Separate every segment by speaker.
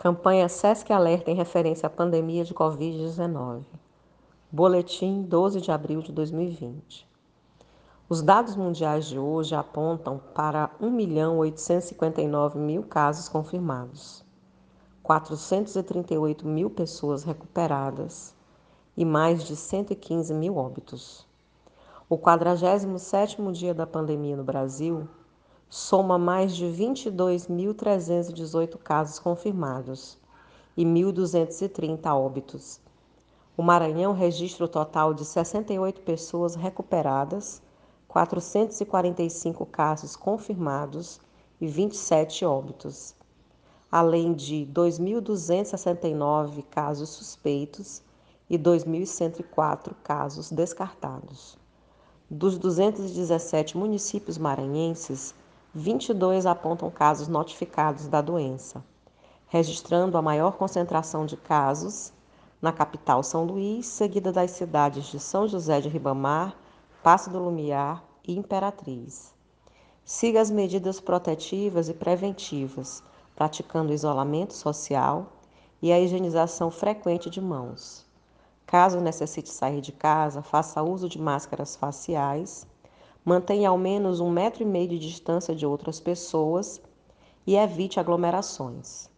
Speaker 1: Campanha SESC Alerta em referência à pandemia de Covid-19. Boletim 12 de abril de 2020. Os dados mundiais de hoje apontam para 1.859 mil casos confirmados, 438 mil pessoas recuperadas e mais de 115 mil óbitos. O 47º dia da pandemia no Brasil soma mais de 22.318 casos confirmados e 1.230 óbitos. O Maranhão registra o total de 68 pessoas recuperadas, 445 casos confirmados e 27 óbitos, além de 2.269 casos suspeitos e 2.104 casos descartados. Dos 217 municípios maranhenses, 22 apontam casos notificados da doença, registrando a maior concentração de casos na capital São Luís, seguida das cidades de São José de Ribamar, Passo do Lumiar e Imperatriz. Siga as medidas protetivas e preventivas, praticando isolamento social e a higienização frequente de mãos. Caso necessite sair de casa, faça uso de máscaras faciais mantenha ao menos um metro e meio de distância de outras pessoas e evite aglomerações.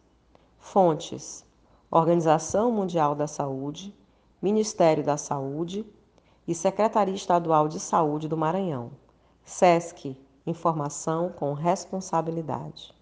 Speaker 1: Fontes: Organização Mundial da Saúde, Ministério da Saúde e Secretaria Estadual de Saúde do Maranhão. SESC Informação com responsabilidade.